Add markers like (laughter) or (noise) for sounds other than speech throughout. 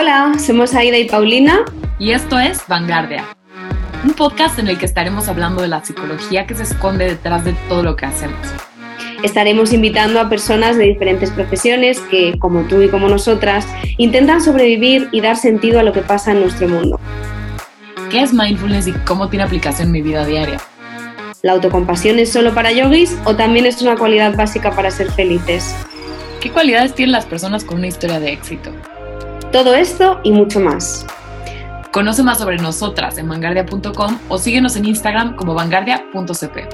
Hola, somos Aida y Paulina. Y esto es Vanguardia, un podcast en el que estaremos hablando de la psicología que se esconde detrás de todo lo que hacemos. Estaremos invitando a personas de diferentes profesiones que, como tú y como nosotras, intentan sobrevivir y dar sentido a lo que pasa en nuestro mundo. ¿Qué es mindfulness y cómo tiene aplicación en mi vida diaria? ¿La autocompasión es solo para yogis o también es una cualidad básica para ser felices? ¿Qué cualidades tienen las personas con una historia de éxito? Todo esto y mucho más. Conoce más sobre nosotras en vanguardia.com o síguenos en Instagram como vanguardia.cp.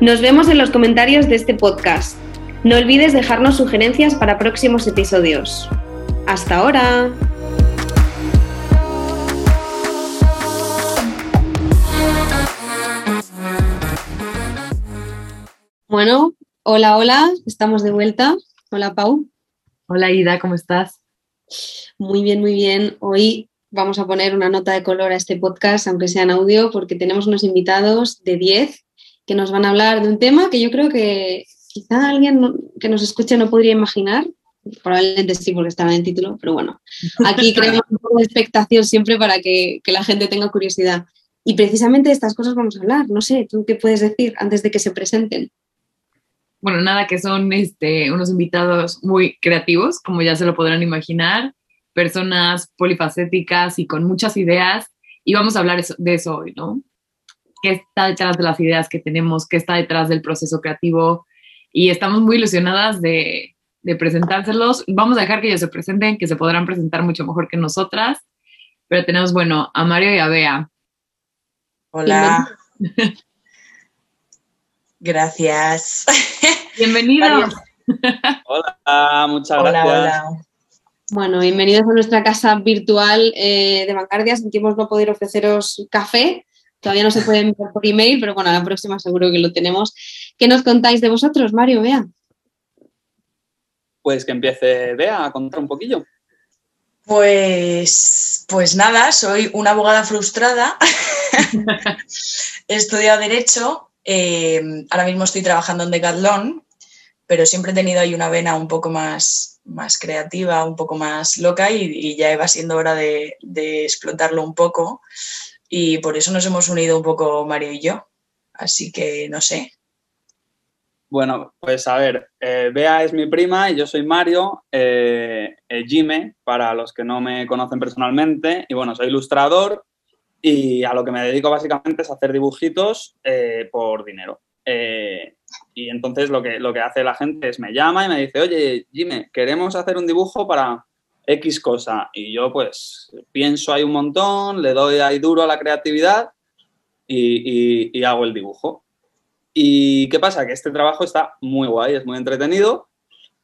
Nos vemos en los comentarios de este podcast. No olvides dejarnos sugerencias para próximos episodios. Hasta ahora. Bueno, hola, hola, estamos de vuelta. Hola, Pau. Hola, Ida, ¿cómo estás? Muy bien, muy bien. Hoy vamos a poner una nota de color a este podcast, aunque sea en audio, porque tenemos unos invitados de 10 que nos van a hablar de un tema que yo creo que quizá alguien que nos escuche no podría imaginar. Probablemente sí, porque estaba en el título, pero bueno, aquí creemos un poco de expectación siempre para que, que la gente tenga curiosidad. Y precisamente de estas cosas vamos a hablar. No sé, ¿tú qué puedes decir antes de que se presenten? Bueno, nada, que son este, unos invitados muy creativos, como ya se lo podrán imaginar, personas polifacéticas y con muchas ideas, y vamos a hablar de eso hoy, ¿no? ¿Qué está detrás de las ideas que tenemos? ¿Qué está detrás del proceso creativo? Y estamos muy ilusionadas de, de presentárselos. Vamos a dejar que ellos se presenten, que se podrán presentar mucho mejor que nosotras, pero tenemos, bueno, a Mario y a Bea. Hola. (laughs) Gracias. Bienvenidos. Hola, muchas gracias. Hola, Bueno, bienvenidos a nuestra casa virtual eh, de Vanguardia. Sentimos no poder ofreceros café. Todavía no se puede enviar por email, pero bueno, a la próxima seguro que lo tenemos. ¿Qué nos contáis de vosotros, Mario? Vea. Pues que empiece Bea a contar un poquillo. Pues, pues nada, soy una abogada frustrada. (laughs) He estudiado Derecho eh, ahora mismo estoy trabajando en Decathlon, pero siempre he tenido ahí una vena un poco más, más creativa, un poco más loca y, ya va siendo hora de, explotarlo un poco. Y por eso nos hemos unido un poco Mario y yo. Así que no sé. Bueno, pues a ver, eh, Bea es mi prima y yo soy Mario, eh, Jime, para los que no me conocen personalmente. Y bueno, soy ilustrador, y a lo que me dedico básicamente es hacer dibujitos eh, por dinero. Eh, y entonces lo que, lo que hace la gente es me llama y me dice, oye, Jimmy, queremos hacer un dibujo para X cosa. Y yo pues pienso ahí un montón, le doy ahí duro a la creatividad y, hago el dibujo. ¿Y qué pasa? Que este trabajo está muy guay, es muy entretenido,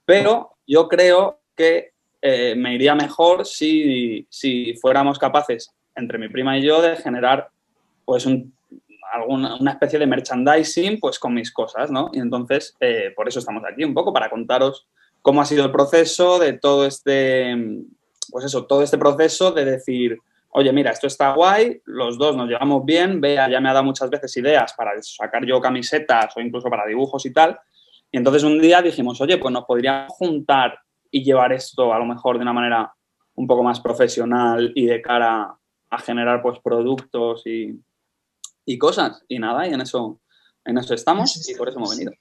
pero yo creo que eh, me iría mejor si, si fuéramos capaces entre mi prima y yo de generar pues alguna, una especie de merchandising pues con mis cosas, ¿no? Y entonces eh, por eso estamos aquí un poco para contaros cómo ha sido el proceso de todo este, pues eso, todo este proceso de decir, oye, mira, esto está guay, los dos nos llevamos bien, Bea ya me ha dado muchas veces ideas para sacar yo camisetas o incluso para dibujos y tal. Y entonces un día dijimos, oye, pues nos podríamos juntar y llevar esto a lo mejor de una manera un poco más profesional y de cara a generar pues productos y, cosas. Y nada, y en eso, en eso estamos y por eso hemos venido.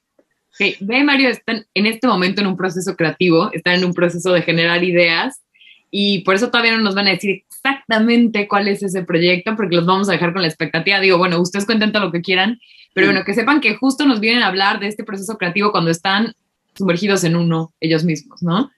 Sí, Ve y Mario están en este momento en un proceso creativo, están en un proceso de generar ideas y por eso todavía no nos van a decir exactamente cuál es ese proyecto porque los vamos a dejar con la expectativa. Digo, bueno, ustedes cuenten todo lo que quieran, pero bueno, que sepan que justo nos vienen a hablar de este proceso creativo cuando están sumergidos en uno ellos mismos, ¿no?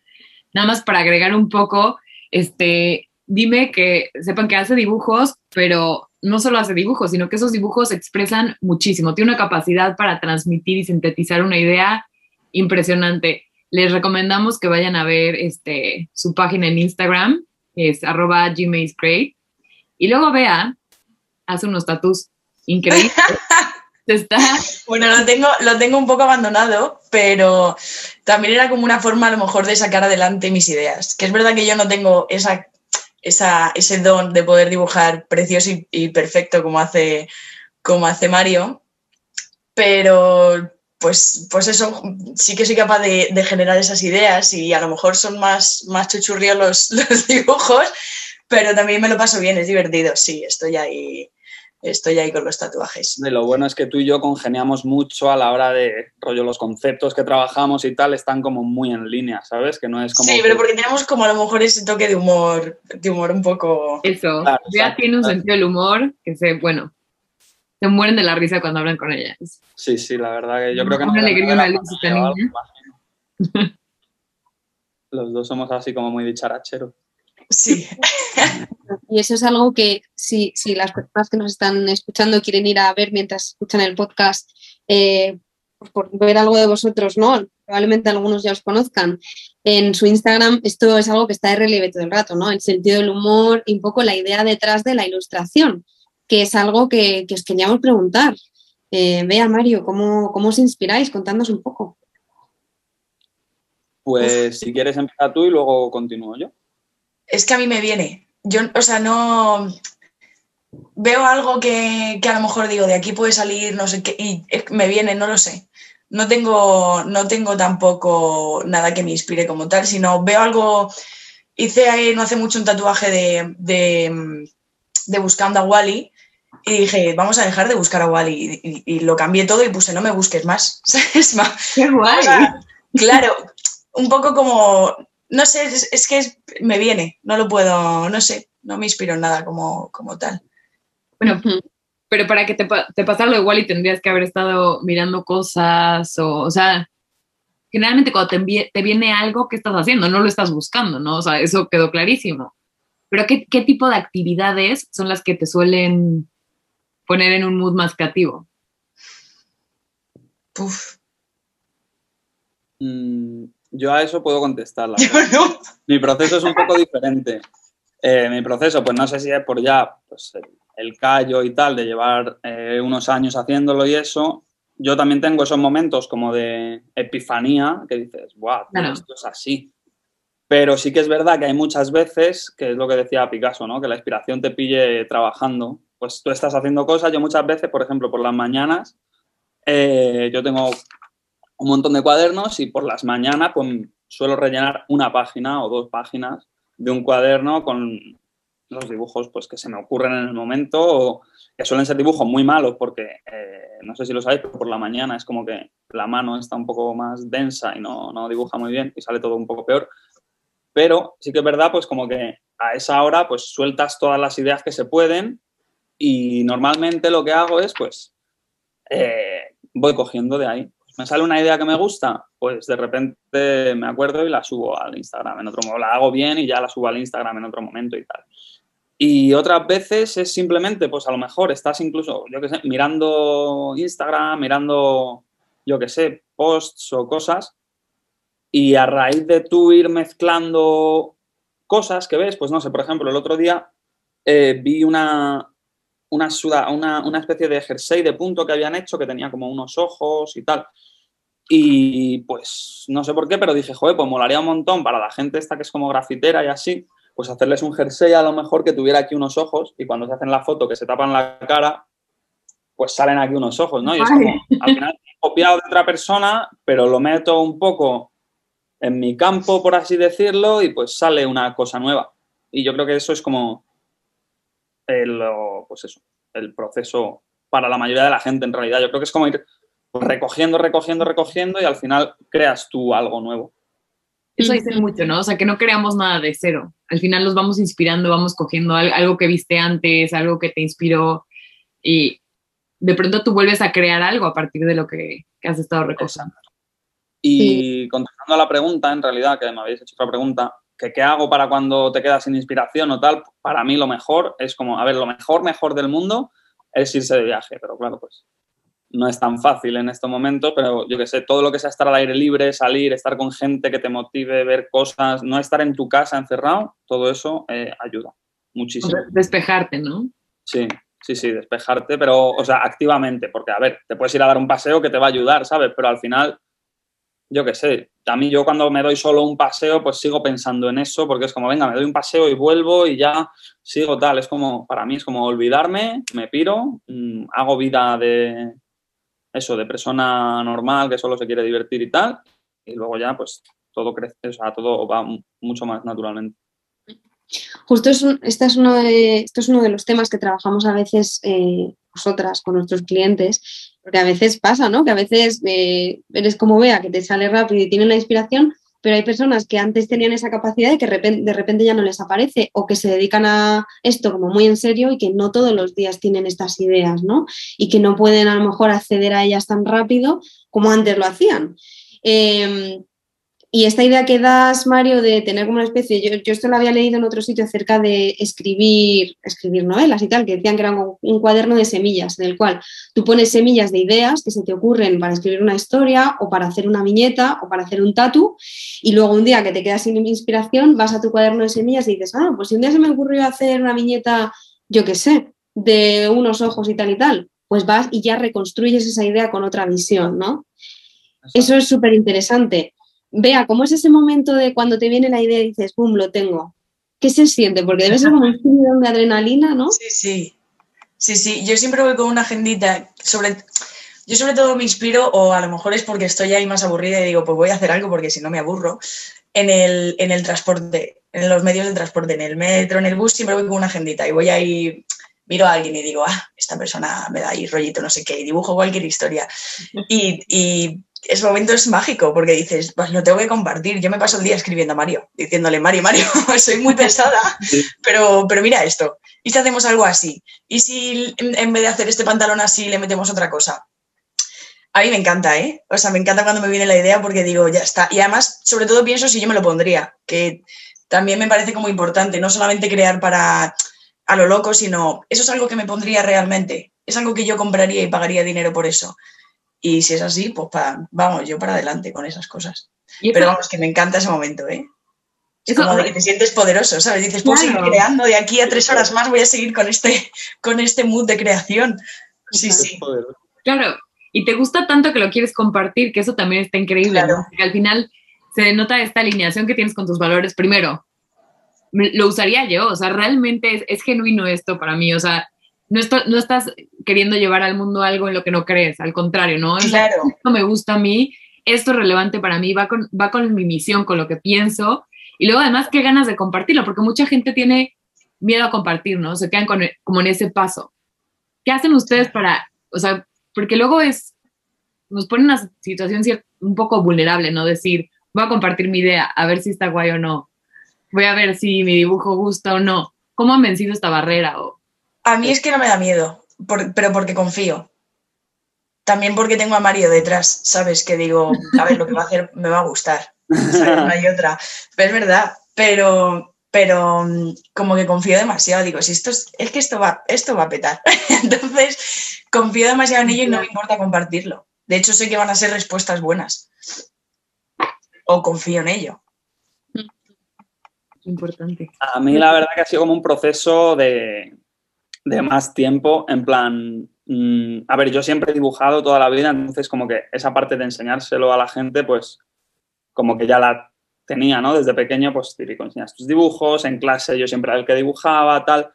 Nada más para agregar un poco, este, dime que sepan que hace dibujos, pero no solo hace dibujos, sino que esos dibujos expresan muchísimo. Tiene una capacidad para transmitir y sintetizar una idea impresionante. Les recomendamos que vayan a ver este, su página en Instagram, es arroba gmailscrate. Y luego vea, hace unos tatus increíbles. (laughs) Está... Bueno, lo tengo, lo tengo un poco abandonado, pero también era como una forma a lo mejor de sacar adelante mis ideas. Que es verdad que yo no tengo esa ese don de poder dibujar precioso y, perfecto como hace, como hace Mario, pero pues, pues eso, sí que soy capaz de, generar esas ideas y a lo mejor son más, más chuchurríos los, (laughs) los dibujos, pero también me lo paso bien, es divertido, sí, estoy ahí estoy ahí con los tatuajes. De lo bueno es que tú y yo congeniamos mucho a la hora de rollo, los conceptos que trabajamos y tal están como muy en línea, ¿sabes? Que no es como. Sí, pero porque tenemos como a lo mejor ese toque de humor, de humor un poco. Eso. ya tiene un sentido del humor que se, bueno, se mueren de la risa cuando hablan con ella. Sí, sí, la verdad que yo creo que no. Una alegría, una luz niña. Los dos somos así como muy dicharacheros. Sí. (laughs) Y eso es algo que si, si, las personas que nos están escuchando quieren ir a ver mientras escuchan el podcast, eh, por ver algo de vosotros, ¿no? Probablemente algunos ya os conozcan. En su Instagram esto es algo que está de relieve todo el rato, ¿no? El sentido del humor y un poco la idea detrás de la ilustración, que es algo que, os queríamos preguntar. Eh, vea, Mario, ¿cómo, ¿cómo os inspiráis? Contándonos un poco. Pues si quieres empezar tú y luego continúo yo es que a mí me viene. Yo, o sea, no veo algo que, a lo mejor digo, de aquí puede salir, no sé qué, y me viene, no lo sé. No tengo, no tengo tampoco nada que me inspire como tal, sino veo algo, hice ahí no hace mucho un tatuaje de, de, buscando a Wally y dije, vamos a dejar de buscar a Wally y, lo cambié todo y puse, no me busques más. (laughs) es más. Qué guay. claro, un poco como no sé, es, que me viene, no lo puedo, no sé, no me inspiro en nada como, como tal. Bueno, pero para que te, te pasara lo igual y tendrías que haber estado mirando cosas o, o sea, generalmente cuando te, te, viene algo, ¿qué estás haciendo? No lo estás buscando, ¿no? O sea, eso quedó clarísimo. Pero ¿qué, qué tipo de actividades son las que te suelen poner en un mood más creativo? Puf. Mm, yo a eso puedo contestar. (laughs) Mi proceso es un poco diferente. Eh, mi proceso, pues no sé si es por ya pues, el, callo y tal, de llevar eh, unos años haciéndolo y eso. Yo también tengo esos momentos como de epifanía que dices, wow, esto es así. Pero sí que es verdad que hay muchas veces, que es lo que decía Picasso, ¿no? que la inspiración te pille trabajando. Pues tú estás haciendo cosas, yo muchas veces, por ejemplo, por las mañanas, eh, yo tengo un montón de cuadernos y por las mañanas pues, suelo rellenar una página o dos páginas de un cuaderno con los dibujos pues, que se me ocurren en el momento o que suelen ser dibujos muy malos porque, eh, no sé si lo sabéis, pero por la mañana es como que la mano está un poco más densa y no, no dibuja muy bien y sale todo un poco peor. Pero sí que es verdad, pues como que a esa hora pues sueltas todas las ideas que se pueden y normalmente lo que hago es pues eh, voy cogiendo de ahí me sale una idea que me gusta, pues de repente me acuerdo y la subo al Instagram en otro momento. La hago bien y ya la subo al Instagram en otro momento y tal. Y otras veces es simplemente, pues a lo mejor estás incluso, yo qué sé, mirando Instagram, mirando, yo qué sé, posts o cosas, y a raíz de tú ir mezclando cosas que ves, pues no sé, por ejemplo, el otro día eh, vi una, una, una, una, especie de jersey de punto que habían hecho que tenía como unos ojos y tal. Y pues no sé por qué, pero dije, joder, pues molaría un montón para la gente esta que es como grafitera y así, pues hacerles un jersey a lo mejor que tuviera aquí unos ojos y cuando se hacen la foto que se tapan la cara, pues salen aquí unos ojos, ¿no? Y es como, al final he copiado de otra persona, pero lo meto un poco en mi campo, por así decirlo, y pues sale una cosa nueva. Y yo creo que eso es como el, pues eso, el proceso para la mayoría de la gente en realidad. Yo creo que es como ir recogiendo, recogiendo, recogiendo y al final creas tú algo nuevo. Eso dice mucho, ¿no? O sea, que no creamos nada de cero. Al final nos vamos inspirando, vamos cogiendo algo que viste antes, algo que te inspiró y de pronto tú vuelves a crear algo a partir de lo que, has estado recogiendo. Y contestando a la pregunta, en realidad, que me habéis hecho otra pregunta, que qué hago para cuando te quedas sin inspiración o tal, para mí lo mejor es como, a ver, lo mejor, mejor del mundo es irse de viaje, pero claro, pues no es tan fácil en estos momentos, pero yo que sé, todo lo que sea estar al aire libre, salir, estar con gente que te motive, ver cosas, no estar en tu casa encerrado, todo eso eh, ayuda muchísimo. Despejarte, ¿no? Sí, sí, sí, despejarte, pero, o sea, activamente, porque, a ver, te puedes ir a dar un paseo que te va a ayudar, ¿sabes? Pero al final yo qué sé, a mí yo cuando me doy solo un paseo, pues sigo pensando en eso, porque es como, venga, me doy un paseo y vuelvo y ya sigo tal. Es como, para mí es como olvidarme, me piro, mm, hago vida de, eso, de persona normal que solo se quiere divertir y tal, y luego ya pues todo crece, o sea, todo va mucho más naturalmente. Justo es es uno de, esto es uno de los temas que trabajamos a veces eh, nosotras con nuestros clientes, porque a veces pasa, ¿no? Que a veces eh, eres como vea, que te sale rápido y tienes la inspiración, pero hay personas que antes tenían esa capacidad y que de repente ya no les aparece o que se dedican a esto como muy en serio y que no todos los días tienen estas ideas, ¿no? Y que no pueden a lo mejor acceder a ellas tan rápido como antes lo hacían. Em, y esta idea que das, Mario, de tener como una especie, yo, yo, esto lo había leído en otro sitio acerca de escribir, escribir novelas y tal, que decían que era un, cuaderno de semillas, en el cual tú pones semillas de ideas que se te ocurren para escribir una historia o para hacer una viñeta o para hacer un tatu, y luego un día que te quedas sin inspiración, vas a tu cuaderno de semillas y dices, ah, pues si un día se me ocurrió hacer una viñeta, yo qué sé, de unos ojos y tal y tal, pues vas y ya reconstruyes esa idea con otra visión, ¿no? Eso es súper interesante. Vea, ¿cómo es ese momento de cuando te viene la idea y dices, ¡pum!, lo tengo? ¿Qué se siente? Porque debe ser como un subidón de adrenalina, ¿no? Sí, sí. Sí, sí. Yo siempre voy con una agendita. Sobre, yo sobre todo me inspiro, o a lo mejor es porque estoy ahí más aburrida y digo, pues voy a hacer algo porque si no me aburro, en el, en el transporte, en los medios de transporte, en el metro, en el bus, siempre voy con una agendita y voy ahí, miro a alguien y digo, ah, esta persona me da ahí rollito, no sé qué, y dibujo cualquier historia. Y, y ese momento es mágico porque dices, pues lo tengo que compartir. Yo me paso el día escribiendo a Mario, diciéndole, Mario, Mario, (laughs) soy muy pesada, pero, pero mira esto. ¿Y si hacemos algo así? ¿Y si en vez de hacer este pantalón así le metemos otra cosa? A mí me encanta, ¿eh? O sea, me encanta cuando me viene la idea porque digo, ya está. Y además, sobre todo pienso si yo me lo pondría, que también me parece como importante, no solamente crear para a lo loco, sino eso es algo que me pondría realmente. Es algo que yo compraría y pagaría dinero por eso. Y si es así, pues vamos, yo para adelante con esas cosas. Pero vamos, que me encanta ese momento, ¿eh? Es como de que te sientes poderoso, ¿sabes? Dices, puedo seguir creando, de aquí a tres horas más voy a seguir con este, con este mood de creación. Sí, sí. Claro, y te gusta tanto que lo quieres compartir, que eso también está increíble, claro. Porque al final se denota esta alineación que tienes con tus valores. Primero, lo usaría yo, o sea, realmente es, es genuino esto para mí, o sea, no, estás queriendo llevar al mundo algo en lo que no crees, al contrario, ¿no? Claro. Esto me gusta a mí, esto es relevante para mí, va con, va con mi misión, con lo que pienso. Y luego además, qué ganas de compartirlo, porque mucha gente tiene miedo a compartir, ¿no? Se quedan como en ese paso. ¿Qué hacen ustedes para, o sea, porque luego es, nos pone una situación un poco vulnerable, ¿no? Decir, voy a compartir mi idea, a ver si está guay o no. Voy a ver si mi dibujo gusta o no. ¿Cómo han vencido esta barrera? O, a mí es que no me da miedo, pero porque confío. También porque tengo a Mario detrás, ¿sabes? Que digo, a ver, lo que va a hacer me va a gustar. No hay otra. Pero es verdad, pero, pero mm, como que confío demasiado. Digo, si esto es, es que esto va, esto va a petar. (laughs) Entonces, confío demasiado en ello y no me importa compartirlo. De hecho, sé que van a ser respuestas buenas. O confío en ello importante. A mí la verdad que ha sido como un proceso de, de más tiempo, en plan, mm, a ver, yo siempre he dibujado toda la vida, entonces como que esa parte de enseñárselo a la gente, pues como que ya la tenía, ¿no? Desde pequeño, pues típico, enseñas tus dibujos, en clase yo siempre era el que dibujaba, tal.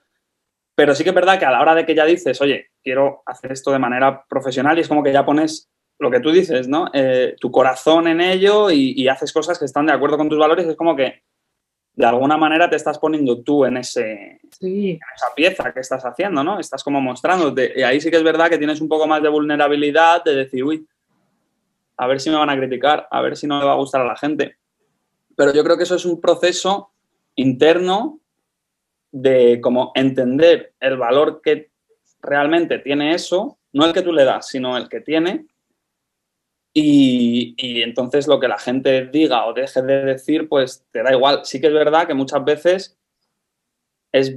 Pero sí que es verdad que a la hora de que ya dices, oye, quiero hacer esto de manera profesional, y es como que ya pones lo que tú dices, ¿no? Eh, tu corazón en ello y, haces cosas que están de acuerdo con tus valores, es como que de alguna manera te estás poniendo tú en, ese, esa pieza que estás haciendo, ¿no? Estás como mostrándote. Y ahí sí que es verdad que tienes un poco más de vulnerabilidad de decir, uy, a ver si me van a criticar, a ver si no le va a gustar a la gente. Pero yo creo que eso es un proceso interno de como entender el valor que realmente tiene eso, no el que tú le das, sino el que tiene, y, entonces lo que la gente diga o deje de decir, pues te da igual. Sí que es verdad que muchas veces es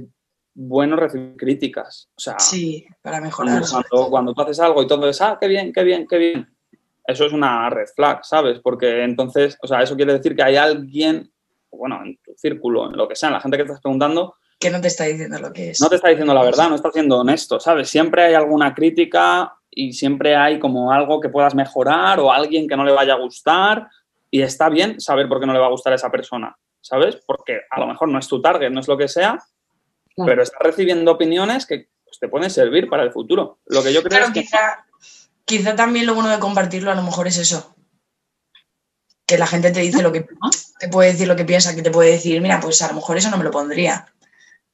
bueno recibir críticas. O sea, sí, para mejorar. Cuando, cuando, tú haces algo y todo es, ah, qué bien, qué bien, qué bien. Eso es una red flag, ¿sabes? Porque entonces, o sea, eso quiere decir que hay alguien, bueno, en tu círculo, en lo que sea, en la gente que estás preguntando, que no te está diciendo lo que es. No te está diciendo la verdad, no está siendo honesto, ¿sabes? Siempre hay alguna crítica y siempre hay como algo que puedas mejorar o alguien que no le vaya a gustar y está bien saber por qué no le va a gustar a esa persona, ¿sabes? Porque a lo mejor no es tu target, no es lo que sea, pero estás recibiendo opiniones que pues, te pueden servir para el futuro. Lo que yo creo es que... quizá también lo bueno de compartirlo a lo mejor es eso. Que la gente te dice lo que (laughs) te puede decir lo que piensa, que te puede decir, mira, pues a lo mejor eso no me lo pondría.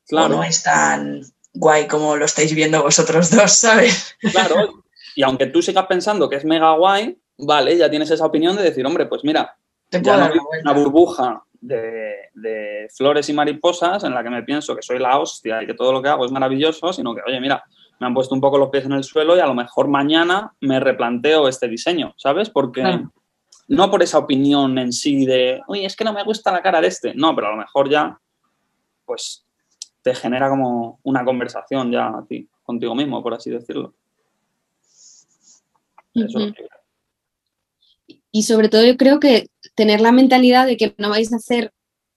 Claro. O no es tan guay como lo estáis viendo vosotros dos, ¿sabes? Claro. (laughs) Y aunque tú sigas pensando que es mega guay, vale, ya tienes esa opinión de decir, hombre, pues mira, te ya no una burbuja de, de, flores y mariposas en la que me pienso que soy la hostia y que todo lo que hago es maravilloso, sino que, oye, mira, me han puesto un poco los pies en el suelo y a lo mejor mañana me replanteo este diseño, ¿sabes? Porque no por esa opinión en sí de, oye, es que no me gusta la cara de este, no, pero a lo mejor ya, pues te genera como una conversación ya a ti, contigo mismo, por así decirlo. y sobre todo yo creo que tener la mentalidad de que no vais a hacer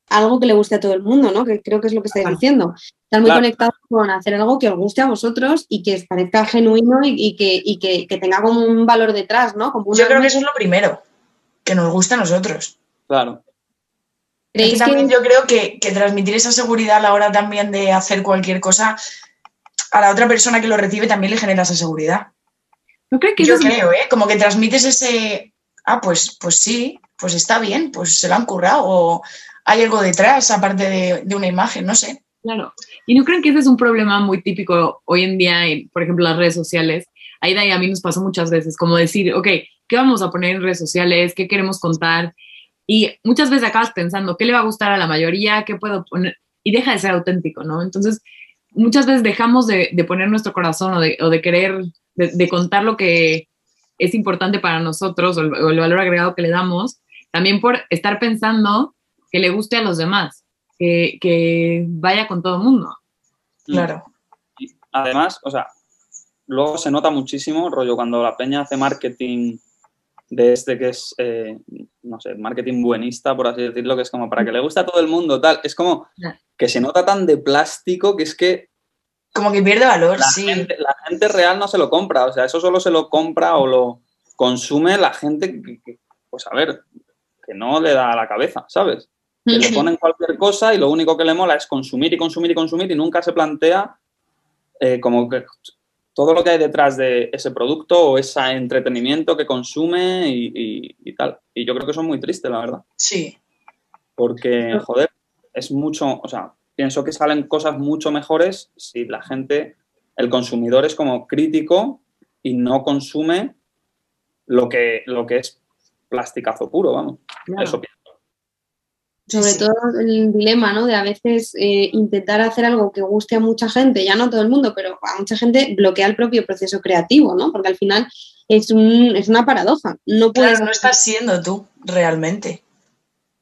algo que le guste a todo el mundo, ¿no? Que creo que es lo que estáis diciendo. Estar muy conectados con hacer algo que os guste a vosotros y que os parezca genuino y, que, tenga como un valor detrás, ¿no? Yo creo que eso es lo primero, que nos guste a nosotros. Claro. También yo creo que, transmitir esa seguridad a la hora también de hacer cualquier cosa a la otra persona que lo recibe también le genera esa seguridad. ¿No creo que yo creo, ¿eh? Como que transmites ese, ah, pues, pues sí, pues está bien, pues se lo han currado o hay algo detrás aparte de, una imagen, no sé. Claro. ¿Y no creen que ese es un problema muy típico hoy en día, en, por ejemplo, las redes sociales? De ahí a mí nos pasó muchas veces, como decir, ok, ¿qué vamos a poner en redes sociales? ¿Qué queremos contar? Y muchas veces acabas pensando, ¿qué le va a gustar a la mayoría? ¿Qué puedo poner? Y deja de ser auténtico, ¿no? Entonces, muchas veces dejamos de, poner nuestro corazón o de, o de querer, de, contar lo que es importante para nosotros o el valor agregado que le damos, también por estar pensando que le guste a los demás, que, vaya con todo el mundo. Claro. además, o sea, luego se nota muchísimo, rollo, cuando la peña hace marketing de este que es, eh, no sé, marketing buenista, por así decirlo, que es como para que le guste a todo el mundo, tal. Es como que se nota tan de plástico que es que... Como que pierde valor, la sí. Gente, la gente real no se lo compra, o sea, eso solo se lo compra o lo consume la gente que pues a ver, que no le da a la cabeza, ¿sabes? Que le ponen cualquier cosa y lo único que le mola es consumir y consumir y consumir y nunca se plantea eh, como que todo lo que hay detrás de ese producto o ese entretenimiento que consume y, tal. Y yo creo que eso es muy triste, la verdad. Sí. Porque, joder, es mucho, o sea, pienso que salen cosas mucho mejores si la gente, el consumidor es como crítico y no consume lo que, lo que es plasticazo puro, vamos. Eso pienso. Sobre todo el dilema, ¿no? De a veces eh, intentar hacer algo que guste a mucha gente, ya no a todo el mundo, pero a mucha gente bloquea el propio proceso creativo, ¿no? Porque al final es, un, es una paradoja. No puedes... no estás siendo tú realmente.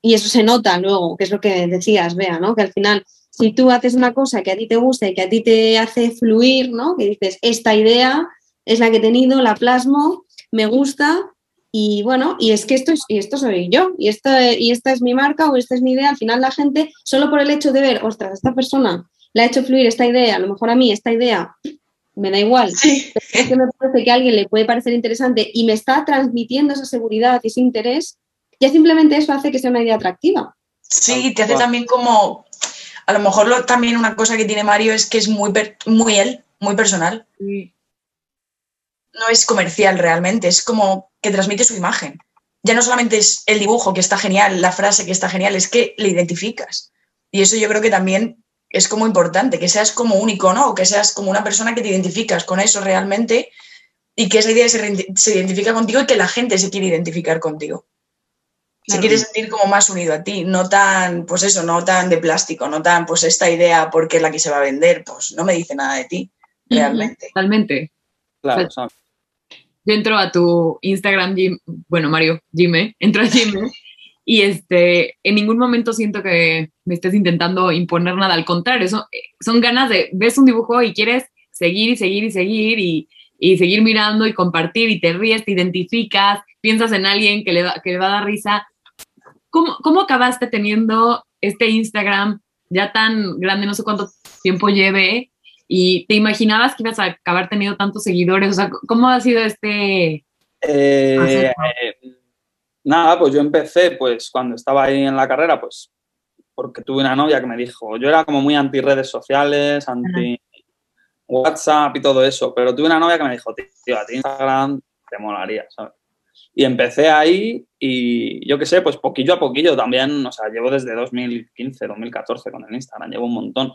Y eso se nota luego, que es lo que decías, Bea, ¿no? Que al final, si tú haces una cosa que a ti te gusta y que a ti te hace fluir, ¿no? Que dices, esta idea es la que he tenido, la plasmo, me gusta, y bueno, y es que esto, es, y esto soy yo, y esta, y esta es mi marca o esta es mi idea. Al final la gente, solo por el hecho de ver, ostras, esta persona le ha hecho fluir esta idea, a lo mejor a mí esta idea me da igual, (laughs) es que me parece que a alguien le puede parecer interesante y me está transmitiendo esa seguridad y ese interés, ya simplemente eso hace que sea una idea atractiva. Sí, te hace también como, a lo mejor lo, también una cosa que tiene Mario es que es muy, muy él, muy personal. No es comercial realmente, es como que transmite su imagen. Ya no solamente es el dibujo que está genial, la frase que está genial, es que le identificas. Y eso yo creo que también es como importante, que seas como un icono o que seas como una persona que te identificas con eso realmente y que esa idea se, identifica contigo y que la gente se quiere identificar contigo. Se quiere sentir como más unido a ti, no tan, pues eso, no tan de plástico, no tan, pues esta idea porque es la que se va a vender, pues no me dice nada de ti, realmente. Totalmente. Claro, yo entro a tu Instagram, bueno, Mario, Jime, entro a Jime y este, en ningún momento siento que me estés intentando imponer nada, al contrario, son, son ganas de, ves un dibujo y quieres seguir y seguir y seguir y, y seguir mirando y compartir y te ríes, te identificas, piensas en alguien que le, que le va a dar risa. ¿Cómo, ¿Cómo acabaste teniendo este Instagram ya tan grande, no sé cuánto tiempo lleve, y te imaginabas que ibas a acabar teniendo tantos seguidores. O sea, ¿cómo ha sido este... Eh, nada, pues yo empecé, pues cuando estaba ahí en la carrera, pues porque tuve una novia que me dijo, yo era como muy anti redes sociales, anti WhatsApp y todo eso, pero tuve una novia que me dijo, tío, a ti Instagram te molaría, ¿sabes? Y empecé ahí y yo qué sé, pues poquillo a poquillo también, o sea, llevo desde 2015, 2014 con el Instagram, llevo un montón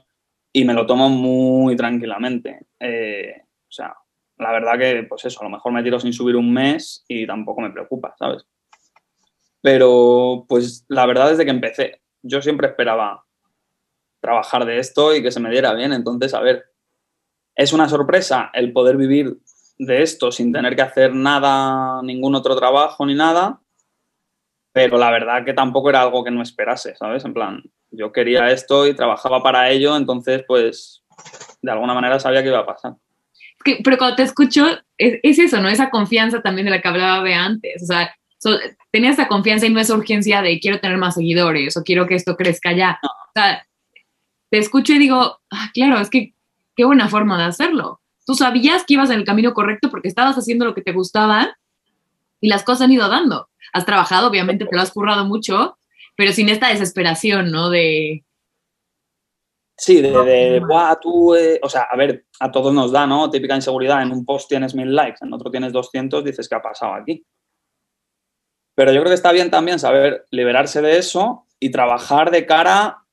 y me lo tomo muy tranquilamente. Eh, o sea, la verdad que, pues eso, a lo mejor me tiro sin subir un mes y tampoco me preocupa, ¿sabes? Pero, pues la verdad desde que empecé, yo siempre esperaba trabajar de esto y que se me diera bien. Entonces, a ver, es una sorpresa el poder vivir de esto sin tener que hacer nada, ningún otro trabajo ni nada, pero la verdad que tampoco era algo que no esperase, ¿sabes? En plan, yo quería esto y trabajaba para ello, entonces pues de alguna manera sabía que iba a pasar. pero cuando te escucho, es, eso, ¿no? Esa confianza también de la que hablaba de antes, o sea, tenía esa confianza y no esa urgencia de quiero tener más seguidores o quiero que esto crezca ya. O sea, te escucho y digo, ah, claro, es que qué buena forma de hacerlo. Tú sabías que ibas en el camino correcto porque estabas haciendo lo que te gustaba y las cosas han ido dando. Has trabajado, obviamente te lo has currado mucho, pero sin esta desesperación, ¿no? De... Sí, de, de tú, eh", o sea, a ver, a todos nos da, ¿no? Típica inseguridad, en un post tienes mil likes, en otro tienes 200, dices, ¿qué ha pasado aquí? Pero yo creo que está bien también saber liberarse de eso y trabajar de cara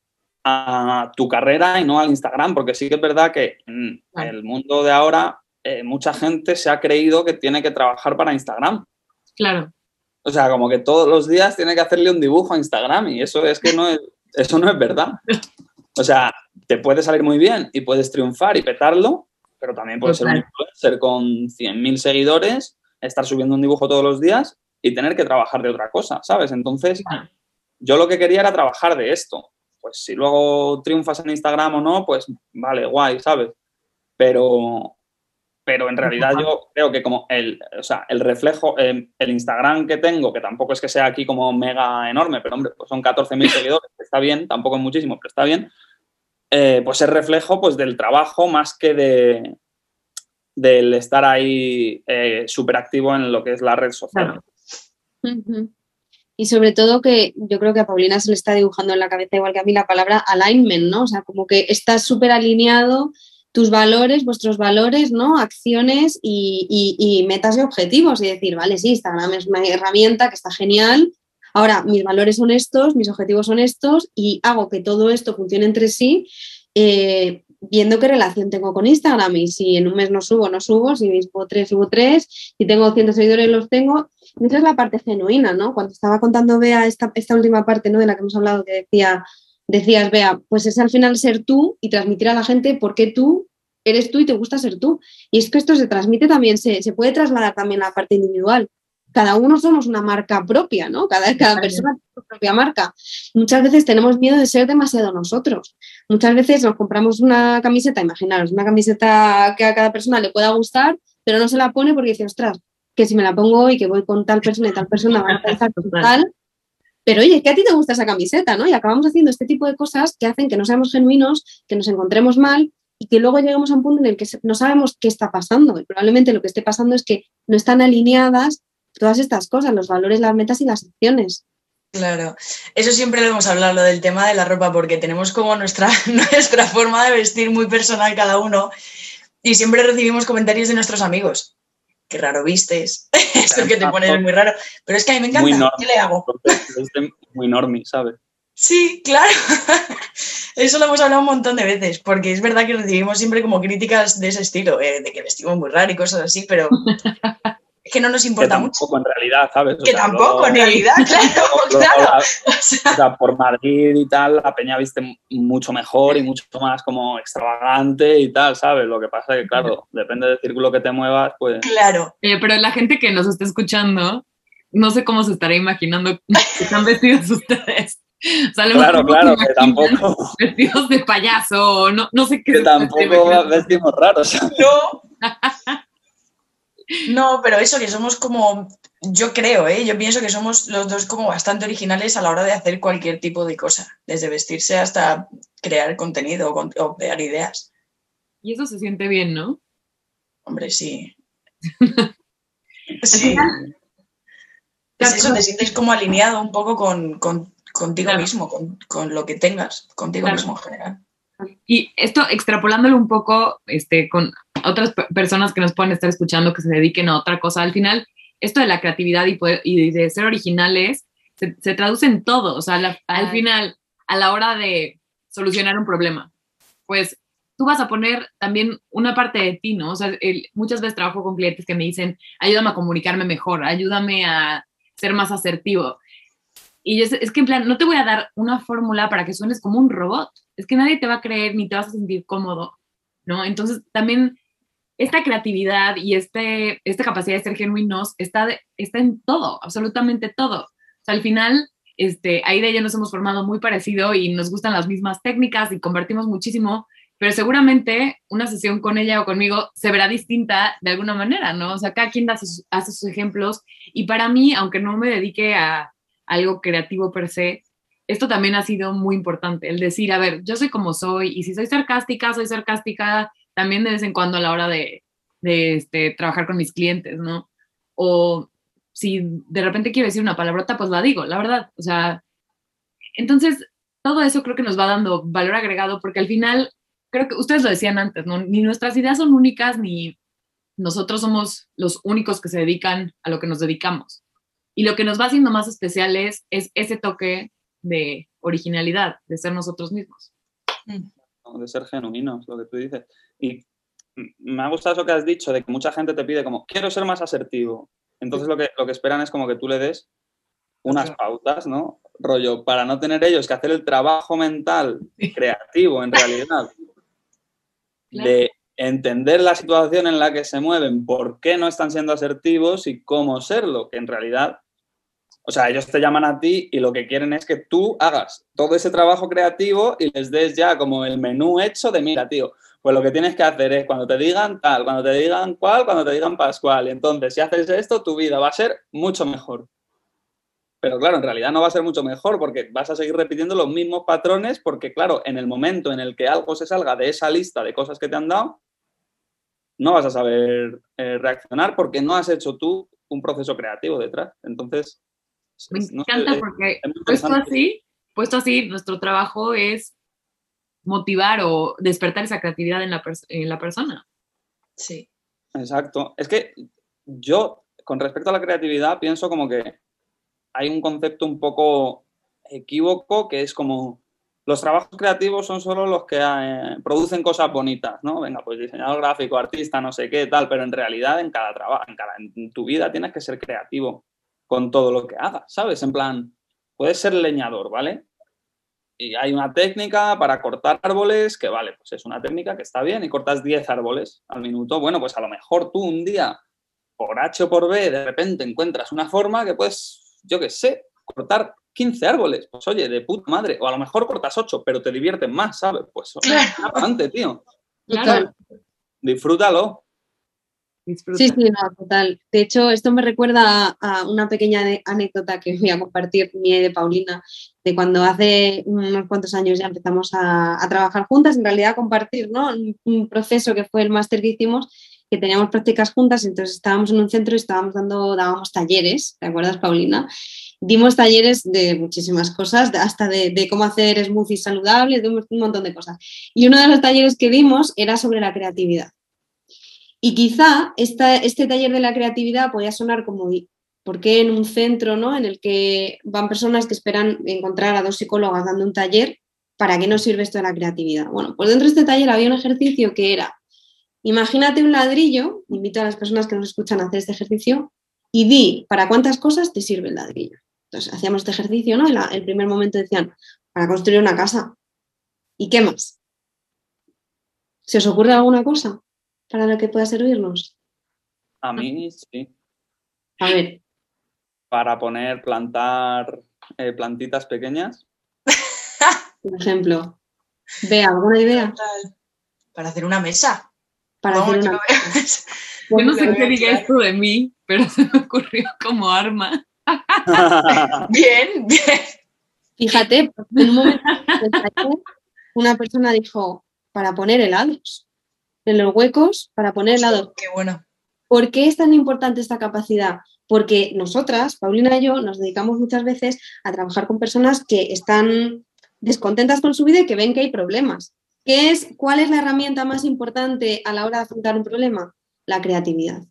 a tu carrera y no al Instagram, porque sí que es verdad que en el mundo de ahora eh, mucha gente se ha creído que tiene que trabajar para Instagram. Claro. O sea, como que todos los días tiene que hacerle un dibujo a Instagram y eso es que no es, eso no es verdad. O sea, te puede salir muy bien y puedes triunfar y petarlo, pero también puedes ser un influencer con 100.000 seguidores, estar subiendo un dibujo todos los días y tener que trabajar de otra cosa, ¿sabes? Entonces, yo lo que quería era trabajar de esto pues si luego triunfas en Instagram o no, pues vale, guay, ¿sabes? Pero, pero en realidad yo creo que como el, o sea, el reflejo, eh, el Instagram que tengo, que tampoco es que sea aquí como mega enorme, pero hombre, pues son 14.000 (laughs) seguidores, está bien, tampoco es muchísimo, pero está bien, eh, pues es reflejo pues del trabajo más que de del estar ahí eh, súper activo en lo que es la red social. Y sobre todo que yo creo que a Paulina se le está dibujando en la cabeza, igual que a mí, la palabra alignment, ¿no? O sea, como que estás súper alineado tus valores, vuestros valores, ¿no? Acciones y, metas y objetivos. Y decir, vale, sí, Instagram es una herramienta que está genial. Ahora, mis valores son estos, mis objetivos son estos y hago que todo esto funcione entre sí. Eh, viendo qué relación tengo con Instagram y si en un mes no subo, no subo, si subo tres, subo tres, si tengo 100 seguidores, los tengo. esa es la parte genuina, ¿no? Cuando estaba contando Bea esta, esta última parte, ¿no? De la que hemos hablado, que decía, decías, Bea, pues es al final ser tú y transmitir a la gente por qué tú eres tú y te gusta ser tú. Y es que esto se transmite también, se, se puede trasladar también a la parte individual cada uno somos una marca propia, ¿no? Cada, cada persona tiene su propia marca. Muchas veces tenemos miedo de ser demasiado nosotros. Muchas veces nos compramos una camiseta, imaginaros, una camiseta que a cada persona le pueda gustar, pero no se la pone porque dice, ostras, que si me la pongo y que voy con tal persona y tal persona va a pensar tal. Pero oye, que a ti te gusta esa camiseta, ¿no? Y acabamos haciendo este tipo de cosas que hacen que no seamos genuinos, que nos encontremos mal y que luego lleguemos a un punto en el que no sabemos qué está pasando. Y probablemente lo que esté pasando es que no están alineadas todas estas cosas, los valores, las metas y las acciones. Claro, eso siempre lo hemos hablado, lo del tema de la ropa, porque tenemos como nuestra, (laughs) nuestra forma de vestir muy personal cada uno y siempre recibimos comentarios de nuestros amigos. Qué raro vistes, (laughs) esto que te pones muy raro, pero es que a mí me encanta, ¿qué le hago? Muy normie, ¿sabes? Sí, claro. (laughs) Eso lo hemos hablado un montón de veces, porque es verdad que recibimos siempre como críticas de ese estilo, eh, de que vestimos muy raro y cosas así, pero (laughs) que no nos importa que tampoco en realidad, ¿sabes? que tampoco en realidad, (laughs) claro, (laughs) O sea, por Madrid y tal, la peña viste mucho mejor y mucho más como extravagante y tal, ¿sabes? Lo que pasa es que, claro, depende del círculo que te muevas, pues... Claro. pero la gente que nos está escuchando, no sé cómo se estará imaginando (laughs) que están vestidos ustedes. O sea, claro, claro, que tampoco. Vestidos de payaso, no, no sé qué. Que tampoco vestimos raros. No. No, pero eso que somos como, yo creo, ¿eh? yo pienso que somos los dos como bastante originales a la hora de hacer cualquier tipo de cosa, desde vestirse hasta crear contenido o, crear ideas. Y eso se siente bien, ¿no? Hombre, sí. (laughs) sí. Es eso, te sientes como alineado un poco con, contigo mismo, con, lo que tengas, contigo mismo en general. Y esto extrapolándolo un poco este, con otras personas que nos pueden estar escuchando que se dediquen a otra cosa, al final esto de la creatividad y, y de ser originales se, traduce en todo. O sea, al final, a la hora de solucionar un problema, pues tú vas a poner también una parte de ti, ¿no? O sea, muchas veces trabajo con clientes que me dicen, ayúdame a comunicarme mejor, ayúdame a ser más asertivo. Y es, es que en plan, no te voy a dar una fórmula para que suenes como un robot. Es que nadie te va a creer ni te vas a sentir cómodo, ¿no? Entonces, también esta creatividad y este, esta capacidad de ser genuinos está, está en todo, absolutamente todo. O sea, al final, este, Aida y yo nos hemos formado muy parecido y nos gustan las mismas técnicas y compartimos muchísimo, pero seguramente una sesión con ella o conmigo se verá distinta de alguna manera, ¿no? O sea, cada quien hace sus, ejemplos y para mí, aunque no me dedique a algo creativo per se, esto también ha sido muy importante, el decir, a ver, yo soy como soy y si soy sarcástica, soy sarcástica también de vez en cuando a la hora de, de este, trabajar con mis clientes, ¿no? O si de repente quiero decir una palabrota, pues la digo, la verdad. O sea, entonces todo eso creo que nos va dando valor agregado porque al final, creo que ustedes lo decían antes, ¿no? Ni nuestras ideas son únicas, ni nosotros somos los únicos que se dedican a lo que nos dedicamos. Y lo que nos va haciendo más especiales es ese toque de originalidad, de ser nosotros mismos. De ser genuinos, lo que tú dices. Y me ha gustado eso que has dicho, de que mucha gente te pide como, quiero ser más asertivo. Entonces lo que, lo que esperan es como que tú le des unas pautas, ¿no? Rollo, para no tener ellos que hacer el trabajo mental creativo en realidad, (laughs) de entender la situación en la que se mueven, por qué no están siendo asertivos y cómo serlo, que en realidad, o sea, ellos te llaman a ti y lo que quieren es que tú hagas todo ese trabajo creativo y les des ya como el menú hecho de, mira, tío, pues lo que tienes que hacer es cuando te digan tal, cuando te digan cual, cuando te digan pascual. Y entonces, si haces esto, tu vida va a ser mucho mejor. Pero claro, en realidad no va a ser mucho mejor porque vas a seguir repitiendo los mismos patrones porque, claro, en el momento en el que algo se salga de esa lista de cosas que te han dado, no vas a saber eh, reaccionar porque no has hecho tú un proceso creativo detrás. Entonces... Me encanta porque puesto así, puesto así, nuestro trabajo es motivar o despertar esa creatividad en la, en la persona. Sí. Exacto. Es que yo, con respecto a la creatividad, pienso como que hay un concepto un poco equívoco que es como los trabajos creativos son solo los que eh, producen cosas bonitas, ¿no? Venga, pues diseñador gráfico, artista, no sé qué, tal, pero en realidad en cada trabajo, en, cada, en tu vida tienes que ser creativo con todo lo que hagas, ¿sabes? En plan, puedes ser leñador, ¿vale? y hay una técnica para cortar árboles que vale, pues es una técnica que está bien y cortas 10 árboles al minuto. Bueno, pues a lo mejor tú un día, por H o por B, de repente encuentras una forma que puedes, yo qué sé, cortar 15 árboles. Pues oye, de puta madre. O a lo mejor cortas 8, pero te divierten más, ¿sabes? Pues (laughs) adelante, tío. Claro. Disfrútalo. Sí, sí, no, total. De hecho, esto me recuerda a una pequeña anécdota que voy a compartir mía y de Paulina, de cuando hace unos cuantos años ya empezamos a, trabajar juntas, en realidad a compartir, ¿no? Un, proceso que fue el máster que hicimos, que teníamos prácticas juntas, entonces estábamos en un centro y estábamos dando, dábamos talleres, ¿te acuerdas, Paulina? Dimos talleres de muchísimas cosas, hasta de, cómo hacer smoothies saludables, de un montón de cosas. Y uno de los talleres que dimos era sobre la creatividad. Y quizá este taller de la creatividad podía sonar como, ¿por qué en un centro ¿no? en el que van personas que esperan encontrar a dos psicólogas dando un taller, ¿para qué nos sirve esto de la creatividad? Bueno, pues dentro de este taller había un ejercicio que era, imagínate un ladrillo, invito a las personas que nos escuchan a hacer este ejercicio, y di para cuántas cosas te sirve el ladrillo. Entonces hacíamos este ejercicio, ¿no? El primer momento decían, para construir una casa. ¿Y qué más? ¿Se os ocurre alguna cosa? Para lo que pueda servirnos? A mí sí. A ver. Para poner, plantar eh, plantitas pequeñas. (laughs) Por ejemplo. Vea, ¿alguna idea? Para hacer una mesa. Para hacer una mesa. Yo no sé qué diga esto de mí, pero se me ocurrió como arma. (laughs) bien, bien. Fíjate, en un momento una persona dijo, para poner helados en los huecos para poner helado. Qué bueno. ¿Por qué es tan importante esta capacidad? Porque nosotras, Paulina y yo, nos dedicamos muchas veces a trabajar con personas que están descontentas con su vida y que ven que hay problemas. ¿Qué es, ¿Cuál es la herramienta más importante a la hora de afrontar un problema? La creatividad.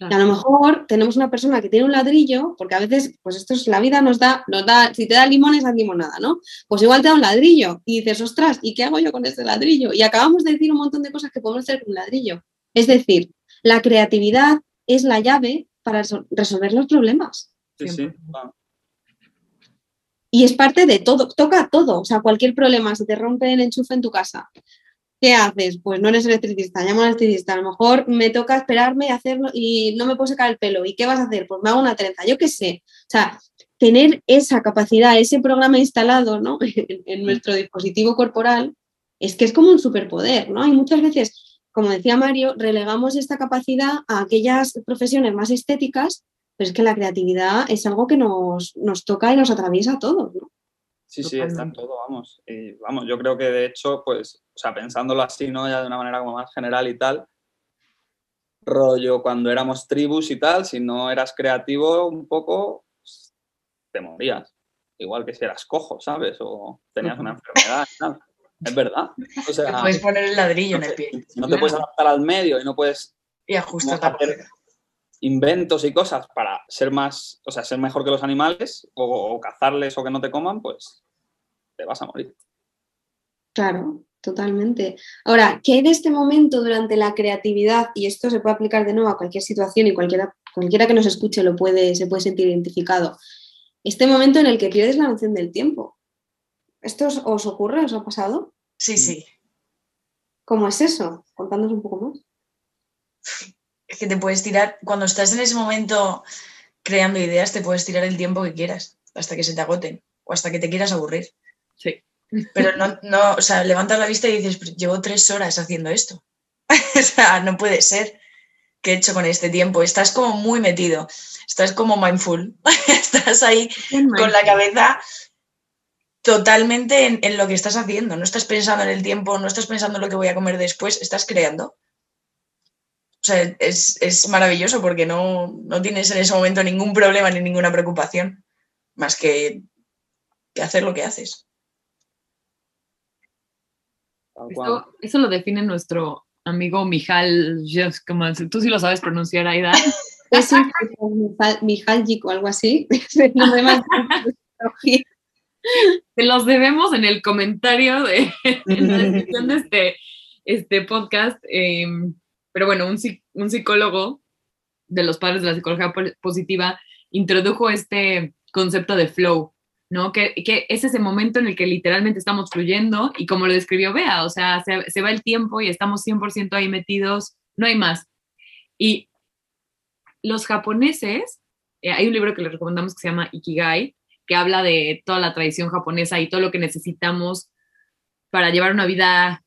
Y a lo mejor tenemos una persona que tiene un ladrillo, porque a veces, pues esto es la vida nos da, nos da, si te da limones, da limonada, ¿no? Pues igual te da un ladrillo y dices, ostras, ¿y qué hago yo con este ladrillo? Y acabamos de decir un montón de cosas que podemos hacer con un ladrillo. Es decir, la creatividad es la llave para resolver los problemas. Sí, sí. Y es parte de todo, toca todo. O sea, cualquier problema, si te rompe el enchufe en tu casa, ¿qué haces? Pues no eres electricista, llamo al electricista. A lo mejor me toca esperarme a hacerlo y no me puedo sacar el pelo. ¿Y qué vas a hacer? Pues me hago una trenza, yo qué sé. O sea, tener esa capacidad, ese programa instalado ¿no? (laughs) en, nuestro dispositivo corporal, es que es como un superpoder, ¿no? Y muchas veces, como decía Mario, relegamos esta capacidad a aquellas profesiones más estéticas, pero es que la creatividad es algo que nos, nos toca y nos atraviesa a todos, ¿no? Sí, sí, está en todo, vamos. Y vamos, yo creo que de hecho, pues, o sea, pensándolo así, ¿no? Ya de una manera como más general y tal, rollo cuando éramos tribus y tal, si no eras creativo un poco, pues, te morías. Igual que si eras cojo, ¿sabes? O tenías una enfermedad y tal. Es verdad. O sea, puedes poner el ladrillo en el pie. No te puedes adaptar al medio y no puedes y hacer inventos y cosas para ser más, o sea, ser mejor que los animales o, cazarles o que no te coman, pues te vas a morir. Claro, totalmente. Ahora, ¿qué hay de este momento durante la creatividad? Y esto se puede aplicar de nuevo a cualquier situación y cualquiera, cualquiera que nos escuche lo puede, se puede sentir identificado. Este momento en el que pierdes la noción del tiempo. ¿Esto os, os ocurre? ¿Os ha pasado? Sí, sí. ¿Cómo es eso? Contándonos un poco más (laughs) que te puedes tirar, cuando estás en ese momento creando ideas, te puedes tirar el tiempo que quieras, hasta que se te agoten o hasta que te quieras aburrir. Sí. Pero no, no, o sea, levantas la vista y dices, pues llevo tres horas haciendo esto. (laughs) o sea, no puede ser. ¿Qué he hecho con este tiempo? Estás como muy metido, estás como mindful, (laughs) estás ahí con la cabeza totalmente en, en, lo que estás haciendo. No estás pensando en el tiempo, no estás pensando en lo que voy a comer después, estás creando. O sea, es, maravilloso porque no, tienes en ese momento ningún problema ni ninguna preocupación, más que, hacer lo que haces. eso lo define nuestro amigo Mijal Tú sí lo sabes pronunciar, Aida. (laughs) Es Mijal o algo así. (laughs) Te los debemos en el comentario de en la (laughs) descripción de este, este podcast. Em, pero bueno, un, psicólogo de los padres de la psicología positiva introdujo este concepto de flow, ¿no? Que, es ese momento en el que literalmente estamos fluyendo y como lo describió Bea, o sea, se, va el tiempo y estamos 100% ahí metidos, no hay más. Y los japoneses, eh, hay un libro que les recomendamos que se llama Ikigai, que habla de toda la tradición japonesa y todo lo que necesitamos para llevar una vida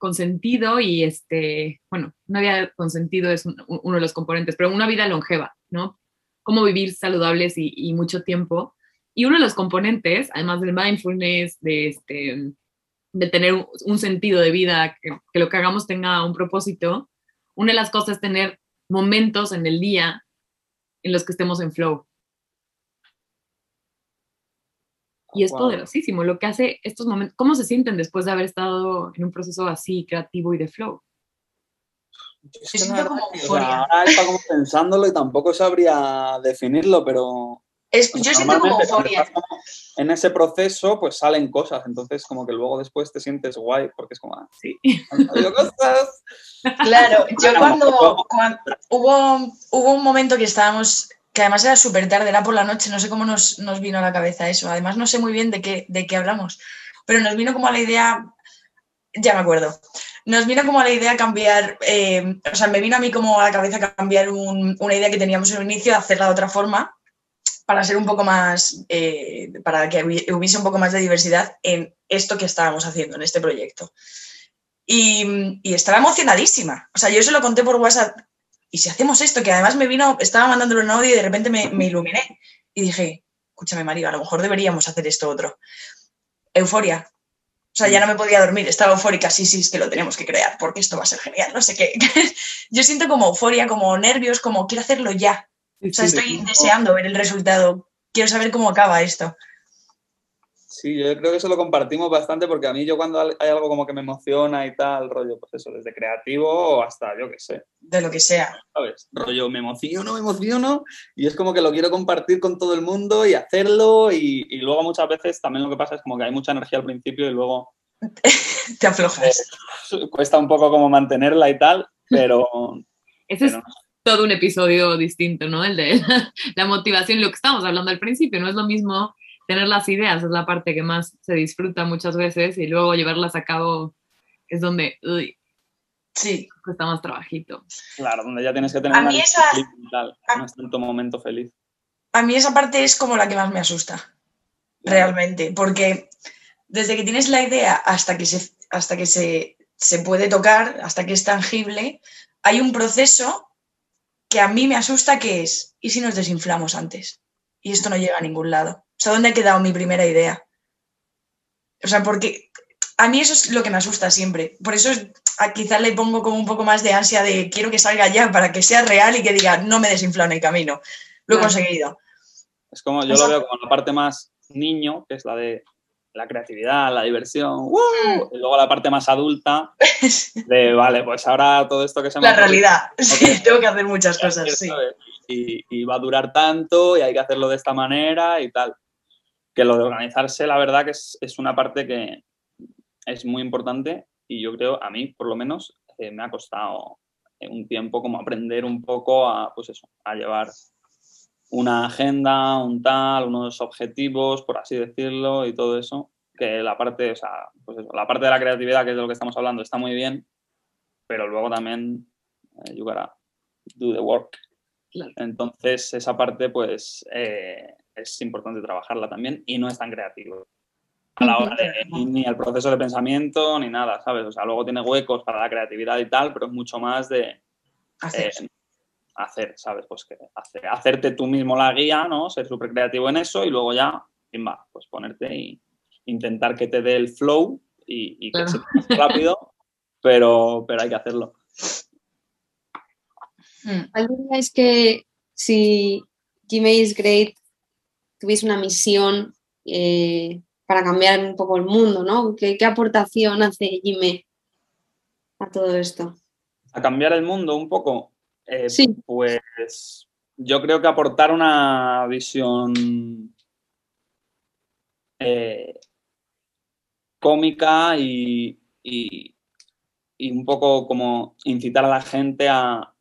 consentido y este, bueno, una vida consentido es uno de los componentes, pero una vida longeva, ¿no? Cómo vivir saludables y, mucho tiempo. Y uno de los componentes, además del mindfulness, de, este, de tener un, sentido de vida, que, que, lo que hagamos tenga un propósito, una de las cosas es tener momentos en el día en los que estemos en flow. Y es poderosísimo lo que hace estos momentos. ¿Cómo se sienten después de haber estado en un proceso así creativo y de flow? ahora está como pensándolo y tampoco sabría definirlo, pero. Es, yo siento como euforia. En ese proceso, pues salen cosas, entonces como que luego después te sientes guay, porque es como, ah, sí, (laughs) cosas. Claro, (laughs) yo cuando, cuando, hubo, hubo un momento que estábamos que además era súper tarde, era por la noche, no sé cómo nos, vino a la cabeza eso. Además, no sé muy bien de qué, de qué hablamos, pero nos vino como a la idea, ya me acuerdo, nos vino como a la idea cambiar, eh, o sea, me vino a mí como a la cabeza cambiar una idea que teníamos en un inicio, hacerla de otra forma, para ser un poco más, eh, para que hubiese un poco más de diversidad en esto que estábamos haciendo, en este proyecto. Y, estaba emocionadísima. O sea, yo se lo conté por WhatsApp y si hacemos esto, que además me vino, estaba mandándolo en audio y de repente me, iluminé y dije, escúchame Mario, a lo mejor deberíamos hacer esto otro. Euforia. O sea, ya no me podía dormir, estaba eufórica, sí, sí, es que lo tenemos que crear porque esto va a ser genial, no sé qué. (laughs) Yo siento como euforia, como nervios, como quiero hacerlo ya. O sea, estoy deseando ver el resultado, quiero saber cómo acaba esto. Sí, yo creo que eso lo compartimos bastante porque a mí yo cuando hay algo como que me emociona y tal, rollo, pues eso, desde creativo hasta yo qué sé. De lo que sea. ¿Sabes? Rollo, me emociono, me emociono y es como que lo quiero compartir con todo el mundo y hacerlo y, y luego muchas veces también lo que pasa es como que hay mucha energía al principio y luego (laughs) Te aflojas. eh, cuesta un poco como mantenerla y tal, pero... (laughs) Ese es todo un episodio distinto, ¿no? El de la, (laughs) la motivación, lo que estábamos hablando al principio, no es lo mismo tener las ideas, es la parte que más se disfruta muchas veces y luego llevarlas a cabo es donde uy, Sí. cuesta más trabajito. Claro, donde ya tienes que tener A una mí esa- disciplina y tal, a- no es tanto momento feliz. A mí esa parte es como la que más me asusta, realmente, porque desde que tienes la idea hasta que se, hasta que se, se puede tocar, hasta que es tangible, hay un proceso que a mí me asusta que es, ¿y si nos desinflamos antes? Y esto no llega a ningún lado. O sea, ¿dónde ha quedado mi primera idea? O sea, porque a mí eso es lo que me asusta siempre. Por eso quizás le pongo como un poco más de ansia de quiero que salga ya para que sea real y que diga, no me desinflo en el camino. Lo he conseguido. Es como, yo lo veo como la parte más niño, que es la de la creatividad, la diversión, ¡uh! Mm. y luego la parte más adulta (laughs) de, vale, pues ahora todo esto que se me La realidad. Sí, tengo que hacer muchas cosas, sí. Y, y va a durar tanto y hay que hacerlo de esta manera y tal. Que lo de organizarse, la verdad que es, es una parte que es muy importante y yo creo, a mí por lo menos, eh, me ha costado eh, un tiempo como aprender un poco a, pues eso, a llevar una agenda, un tal, unos objetivos, por así decirlo, y todo eso, que la parte, o sea, pues eso, la parte de la creatividad, que es de lo que estamos hablando, está muy bien, pero luego también eh, you gotta do the work. Claro. Entonces, esa parte, pues, eh, es importante trabajarla también y no es tan creativo. A la hora de ni, ni el proceso de pensamiento ni nada, ¿sabes? O sea, luego tiene huecos para la creatividad y tal, pero es mucho más de, Hacer. eh, hacer, ¿sabes? Pues que hace- hacerte tú mismo la guía, ¿no? Ser súper creativo en eso y luego ya, va, pues ponerte y intentar que te dé el flow y, y que Claro. se te rápido, pero, pero hay que hacerlo. Mm. ¿Cuál diríais que si Gmail is Great tuviese una misión eh, para cambiar un poco el mundo, ¿no? ¿Qué, qué aportación hace Gmail a todo esto? A cambiar el mundo un poco, eh, Sí. pues yo creo que aportar una visión eh, cómica y, y- y un poco como incitar a la gente a,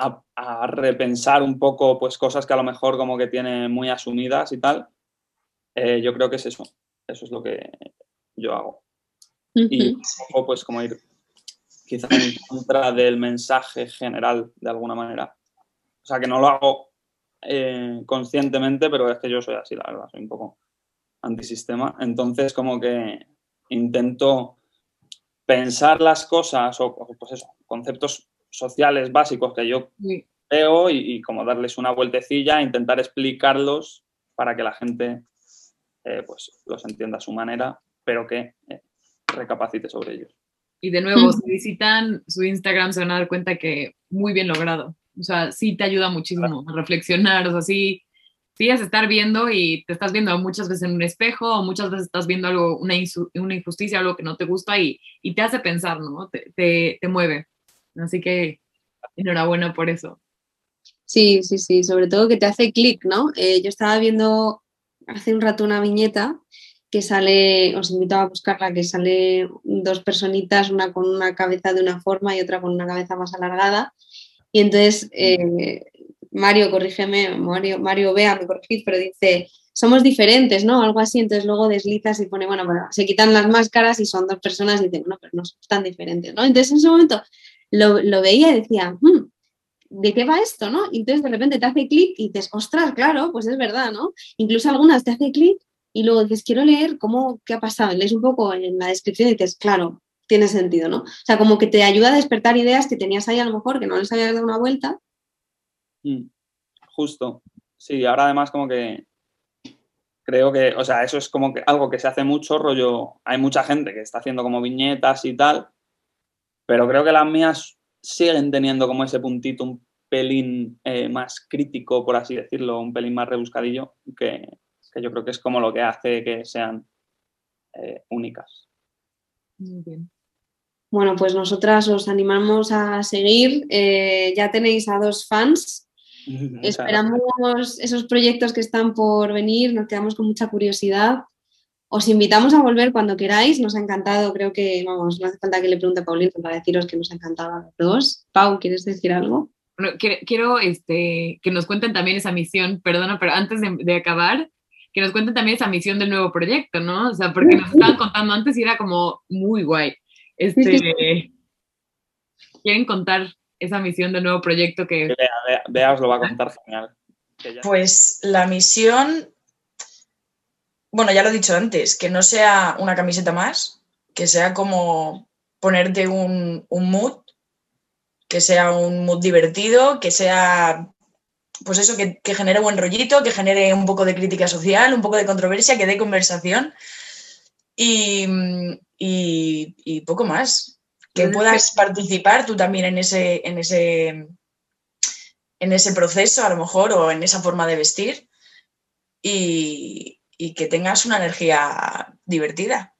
a- a repensar un poco pues cosas que a lo mejor como que tiene muy asumidas y tal. Eh, yo creo que es eso, eso es lo que yo hago. Y un poco pues como ir quizá en contra del mensaje general de alguna manera. O sea que no lo hago eh, conscientemente, pero es que yo soy así, la verdad, soy un poco antisistema. Entonces como que intento pensar las cosas o, o, pues eso, conceptos sociales básicos que yo Sí. veo y, y como darles una vueltecilla, intentar explicarlos para que la gente eh, pues los entienda a su manera, pero que eh, recapacite sobre ellos. Y de nuevo, si visitan su Instagram se van a dar cuenta que muy bien logrado. O sea, sí te ayuda muchísimo a reflexionar. O sea, sí, sí es estar viendo y te estás viendo muchas veces en un espejo o muchas veces estás viendo algo, una, una injusticia, algo que no te gusta y, y te hace pensar, ¿no? Te, te, te mueve. Así que enhorabuena por eso. Sí, sí, sí, sobre todo que te hace clic, ¿no? Eh, yo estaba viendo hace un rato una viñeta que sale, os invito a buscarla, que sale dos personitas, una con una cabeza de una forma y otra con una cabeza más alargada. Y entonces, eh, Mario, corrígeme, Mario, Mario Bea, me corregís, pero dice, somos diferentes, ¿no? Algo así, entonces luego deslizas y pone, bueno, bueno, se quitan las máscaras y son dos personas y dicen, no, pero no somos tan diferentes, ¿no? Entonces en ese momento lo, lo veía y decía, "Hmm, ¿de qué va esto, no? Y entonces de repente te hace clic y dices, ostras, claro, pues es verdad, ¿no? Incluso algunas te hace clic y luego dices, quiero leer cómo, qué ha pasado. Lees un poco en la descripción y dices, claro, tiene sentido, ¿no? O sea, como que te ayuda a despertar ideas que tenías ahí a lo mejor, que no les habías dado una vuelta. Mm, Justo. Sí, ahora además como que creo que, o sea, eso es como que algo que se hace mucho, rollo, hay mucha gente que está haciendo como viñetas y tal, pero creo que las mías siguen teniendo como ese puntito un pelín eh, más crítico, por así decirlo, un pelín más rebuscadillo que, que yo creo que es como lo que hace que sean eh, únicas. Muy bien. Bueno, pues nosotras os animamos a seguir. Eh, ya tenéis a dos fans. Esperamos esos proyectos que están por venir, nos quedamos con mucha curiosidad. Os invitamos a volver cuando queráis, nos ha encantado, creo que, vamos, no hace falta que le pregunte a Paulina para deciros que nos ha encantado a los dos. Pau, ¿quieres decir algo? Bueno, quiero este, que nos cuenten también esa misión, perdona, pero antes de, de acabar, que nos cuenten también esa misión del nuevo proyecto, ¿no? O sea, porque nos estaban contando antes y era como muy guay. Este, ¿Quieren contar esa misión del nuevo proyecto que... Vea, os lo va a contar genial. Pues la misión, bueno, ya lo he dicho antes, que no sea una camiseta más, que sea como ponerte un, un mood, que sea un mood divertido, que sea pues eso, que, genere buen rollito, que genere un poco de crítica social, un poco de controversia, que dé conversación y, poco más. Que puedas participar tú también en ese, en ese, en ese proceso, a lo mejor, o en esa forma de vestir, y, que tengas una energía divertida.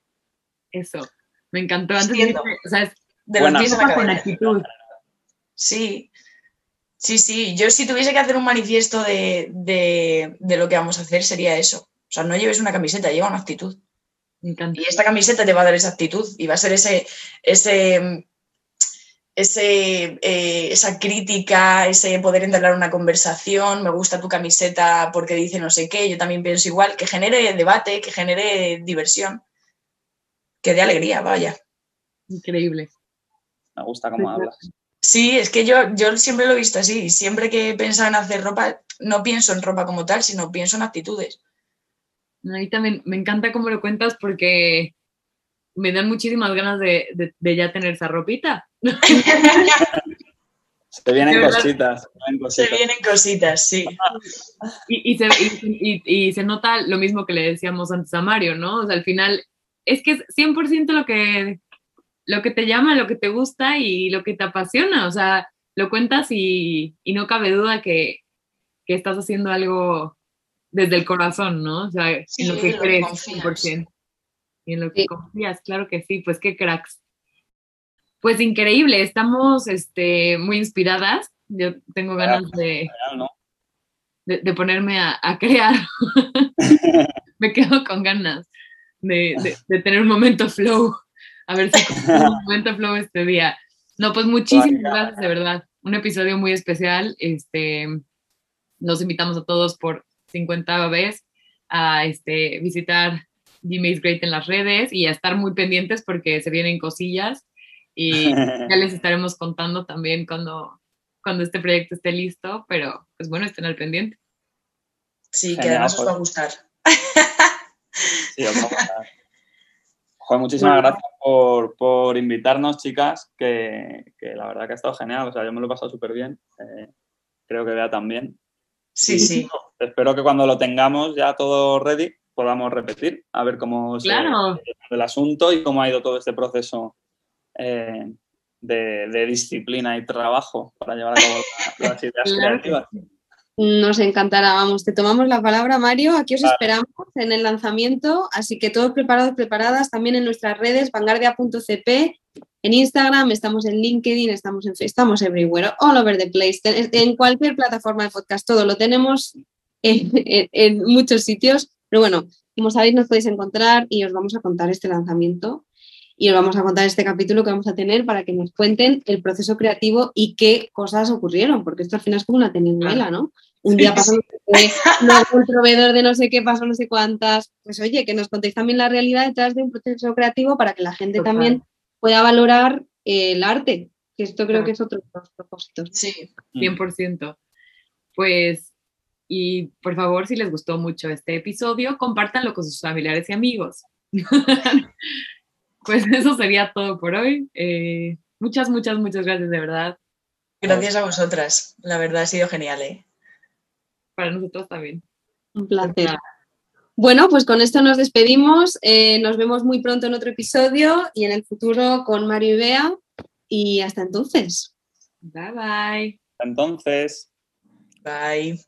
Eso, me encantó. Antes de, o sea, de con actitud. Sí, Sí, sí, yo si tuviese que hacer un manifiesto de, lo que vamos a hacer sería eso. O sea, no lleves una camiseta, lleva una actitud. Y esta camiseta te va a dar esa actitud y va a ser ese, ese, ese eh, esa crítica, ese poder entablar una conversación, me gusta tu camiseta porque dice no sé qué, yo también pienso igual, que genere debate, que genere diversión, que dé alegría, vaya. Increíble. Me gusta cómo hablas. Sí, es que yo, yo siempre lo he visto así. Siempre que he pensado en hacer ropa, no pienso en ropa como tal, sino pienso en actitudes. A mí también me encanta cómo lo cuentas porque me dan muchísimas ganas de, ya tener esa ropita. Se vienen cositas, se vienen cositas. sí. Y, se, y, se, nota lo mismo que le decíamos antes a Mario, ¿no? O sea, al final es que es 100% lo que, lo que te llama, lo que te gusta y lo que te apasiona. O sea, lo cuentas y, no cabe duda que, estás haciendo algo desde el corazón, ¿no? O sea, en lo que crees, 100%. Y en lo que confías, claro que sí, pues qué cracks. Pues increíble, estamos este, muy inspiradas. Yo tengo ganas de, de, ponerme a, crear. (laughs) Me quedo con ganas de, de tener un momento flow. A ver si un (laughs) momento flow este día. No, pues muchísimas gracias, de verdad. Un episodio muy especial. Este, nos invitamos a todos por 50 vez a este, visitar Gmail Great en las redes y a estar muy pendientes porque se vienen cosillas y (laughs) ya les estaremos contando también cuando, cuando este proyecto esté listo, pero pues bueno, estén al pendiente. Sí, que además os va a pues. gustar. Sí, os va a gustar muchísimas gracias por, invitarnos, chicas, que, la verdad que ha estado genial. O sea, yo me lo he pasado súper bien. Eh, creo que vea también. Sí, sí. Espero que cuando lo tengamos ya todo ready podamos repetir, a ver cómo claro. se el asunto y cómo ha ido todo este proceso eh, de, disciplina y trabajo para llevar a cabo (laughs) las ideas creativas. Nos encantará, vamos, te tomamos la palabra, Mario. Aquí os esperamos en el lanzamiento, así que todos preparados, preparadas, también en nuestras redes, vanguardia.cp, en Instagram, estamos en LinkedIn, estamos en estamos everywhere, all over the place, en cualquier plataforma de podcast, todo lo tenemos en, muchos sitios, pero bueno, como sabéis, nos podéis encontrar y os vamos a contar este lanzamiento y os vamos a contar este capítulo que vamos a tener para que nos cuenten el proceso creativo y qué cosas ocurrieron, porque esto al final es como una telenovela, ¿no? Un día pasó no sé qué, (laughs) el proveedor de no sé qué pasó no sé cuántas. Pues oye, que nos contéis también la realidad detrás de un proceso creativo para que la gente también pueda valorar el arte, que esto creo que es otro de los propósitos. Sí, 100%. Pues, y por favor, si les gustó mucho este episodio, compártanlo con sus familiares y amigos. (laughs) pues eso sería todo por hoy. Eh, muchas, muchas, muchas gracias, de verdad. Gracias a vosotras. La verdad ha sido genial, ¿eh? Para nosotros también. Un placer. Bueno, pues con esto nos despedimos. Eh, nos vemos muy pronto en otro episodio y en el futuro con Mario y Bea. Y hasta entonces. Bye bye. Hasta entonces. Bye.